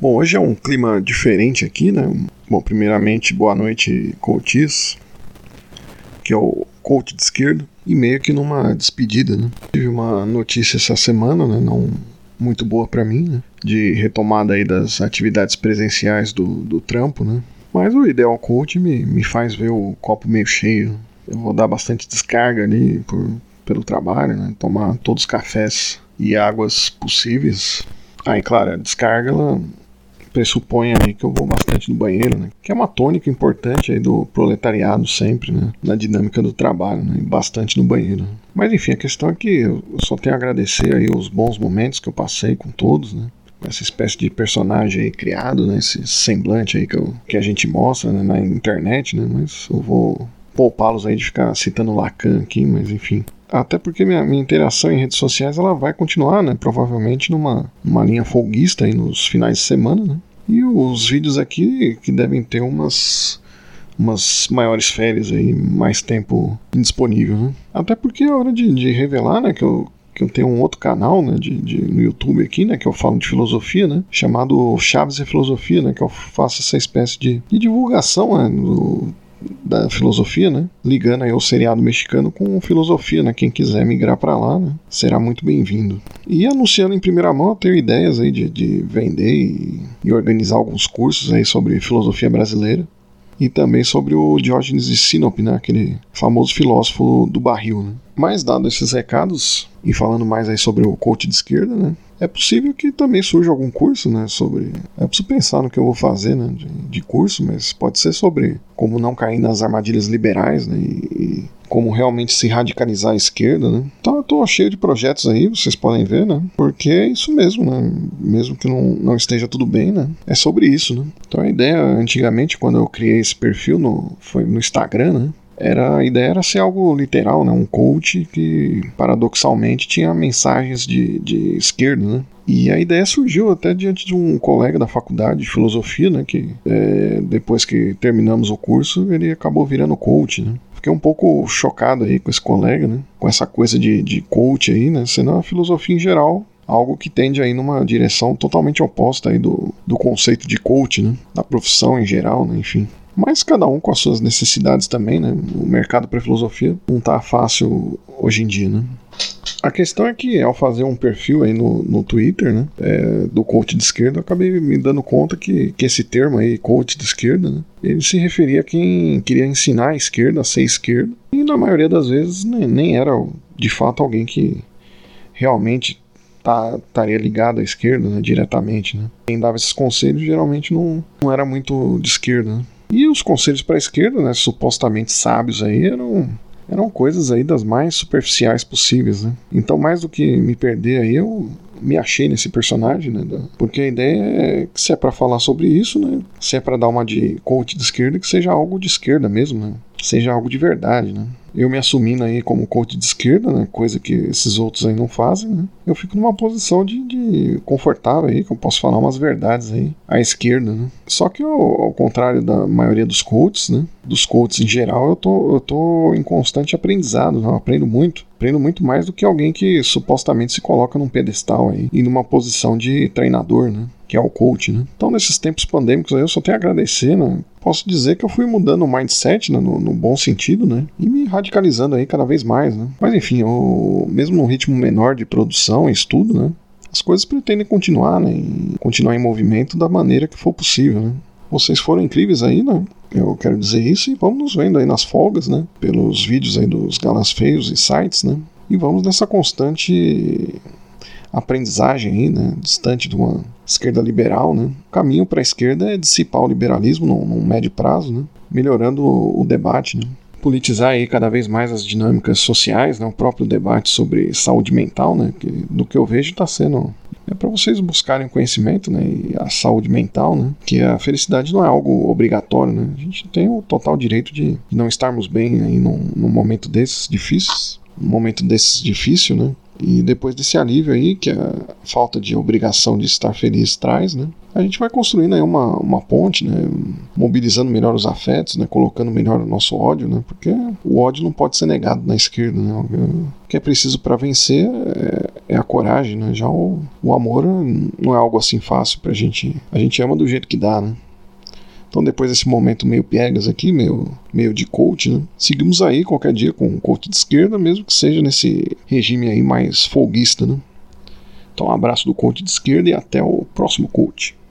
Bom, hoje é um clima diferente aqui, né? Bom, primeiramente, boa noite, coaches, que é o coach de esquerda, e meio que numa despedida, né? Tive uma notícia essa semana, né? Não muito boa para mim, né? De retomada aí das atividades presenciais do, do trampo, né? Mas o Ideal Coach me, me faz ver o copo meio cheio. Eu vou dar bastante descarga ali por, pelo trabalho, né? Tomar todos os cafés e águas possíveis. Aí, claro, a descarga ela pressupõe aí que eu vou bastante no banheiro, né? Que é uma tônica importante aí do proletariado sempre, né? Na dinâmica do trabalho, né? Bastante no banheiro. Mas enfim, a questão é que eu só tenho a agradecer aí os bons momentos que eu passei com todos, né? essa espécie de personagem aí criado, né? Esse semblante aí que, eu, que a gente mostra né? na internet, né? Mas eu vou poupá-los aí de ficar citando Lacan aqui, mas enfim. Até porque minha, minha interação em redes sociais ela vai continuar, né? Provavelmente numa, numa linha folguista aí nos finais de semana, né? E os vídeos aqui que devem ter umas umas maiores férias aí, mais tempo indisponível, né? Até porque é hora de, de revelar, né, que eu, que eu tenho um outro canal, né, de, de, no YouTube aqui, né, que eu falo de filosofia, né, chamado Chaves e Filosofia, né, que eu faço essa espécie de, de divulgação, né, do, da filosofia, né? Ligando aí o seriado mexicano com filosofia, né? Quem quiser migrar para lá, né? Será muito bem-vindo. E anunciando em primeira mão, eu tenho ideias aí de, de vender e, e, organizar alguns cursos aí sobre filosofia brasileira e também sobre o Diógenes de Sinope, né? Aquele famoso filósofo do barril, né? Mas dado esses recados e falando mais aí sobre o coach de esquerda, né? É possível que também surja algum curso, né, sobre... É preciso pensar no que eu vou fazer, né, de, de curso, mas pode ser sobre como não cair nas armadilhas liberais, né, e, e como realmente se radicalizar à esquerda, né. Então tô cheio de projetos aí, vocês podem ver, né, porque é isso mesmo, né, mesmo que não, não esteja tudo bem, né, é sobre isso, né. Então a ideia, antigamente, quando eu criei esse perfil, no, foi no Instagram, né, era a ideia era ser algo literal, né? Um coach que paradoxalmente tinha mensagens de, de esquerda, né? E a ideia surgiu até diante de um colega da faculdade de filosofia, né? Que é, depois que terminamos o curso, ele acabou virando coach, né? Fiquei um pouco chocado aí com esse colega, né? Com essa coisa de, de coach aí, né? Senão a filosofia em geral algo que tende aí numa direção totalmente oposta aí do, do conceito de coach, né? Da profissão em geral, né? Enfim. Mas cada um com as suas necessidades também, né? O mercado para filosofia não tá fácil hoje em dia, né? A questão é que ao fazer um perfil aí no, no Twitter, né, é, do coach de esquerda, eu acabei me dando conta que, que esse termo aí, coach de esquerda, né, ele se referia a quem queria ensinar a esquerda a ser esquerda, e na maioria das vezes nem, nem era de fato alguém que realmente tá, estaria ligado à esquerda né, diretamente. Né. Quem dava esses conselhos geralmente não, não era muito de esquerda. Né. E os conselhos para a esquerda, né, supostamente sábios aí, eram, eram coisas aí das mais superficiais possíveis, né? Então, mais do que me perder aí, eu me achei nesse personagem, né? Porque a ideia é que se é para falar sobre isso, né? Se é para dar uma de coach de esquerda, que seja algo de esquerda mesmo, né? Seja algo de verdade, né? eu me assumindo aí como coach de esquerda, né, coisa que esses outros aí não fazem, né, eu fico numa posição de, de confortável aí, que eu posso falar umas verdades aí à esquerda, né. Só que ao, ao contrário da maioria dos coaches, né, dos coaches em geral, eu tô, eu tô em constante aprendizado, né, eu aprendo muito, aprendo muito mais do que alguém que supostamente se coloca num pedestal aí e numa posição de treinador, né que é o coach, né? Então, nesses tempos pandêmicos aí, eu só tenho a agradecer, né? Posso dizer que eu fui mudando o mindset, né, no, no, bom sentido, né? E me radicalizando aí cada vez mais, né? Mas enfim, eu, mesmo num ritmo menor de produção e estudo, né? As coisas pretendem continuar, né? E continuar em movimento da maneira que for possível, né? Vocês foram incríveis aí, né? Eu quero dizer isso e vamos nos vendo aí nas folgas, né? Pelos vídeos aí dos galãs feios e sites, né? E vamos nessa constante aprendizagem aí, né, distante de uma esquerda liberal, né. O caminho para a esquerda é dissipar o liberalismo num, num médio prazo, né, melhorando o, o debate, né. Politizar aí cada vez mais as dinâmicas sociais, né, o próprio debate sobre saúde mental, né, que do que eu vejo está sendo é para vocês buscarem conhecimento, né, e a saúde mental, né, que a felicidade não é algo obrigatório, né, a gente tem o total direito de não estarmos bem aí num, num momento desses difíceis, num momento desses difícil, né, E depois desse alívio aí, que a falta de obrigação de estar feliz traz, né? A gente vai construindo aí uma, uma ponte, né? Mobilizando melhor os afetos, né? Colocando melhor o nosso ódio, né? Porque o ódio não pode ser negado na esquerda, né? O que é preciso para vencer é, é, a coragem, né? Já o, o amor não é algo assim fácil pra gente. A gente ama do jeito que dá, né? Então, depois desse momento meio piegas aqui, meio, meio de coach, né? Seguimos aí qualquer dia com um coach de esquerda, mesmo que seja nesse regime aí mais folguista, né? Então, um abraço do coach de esquerda e até o próximo coach.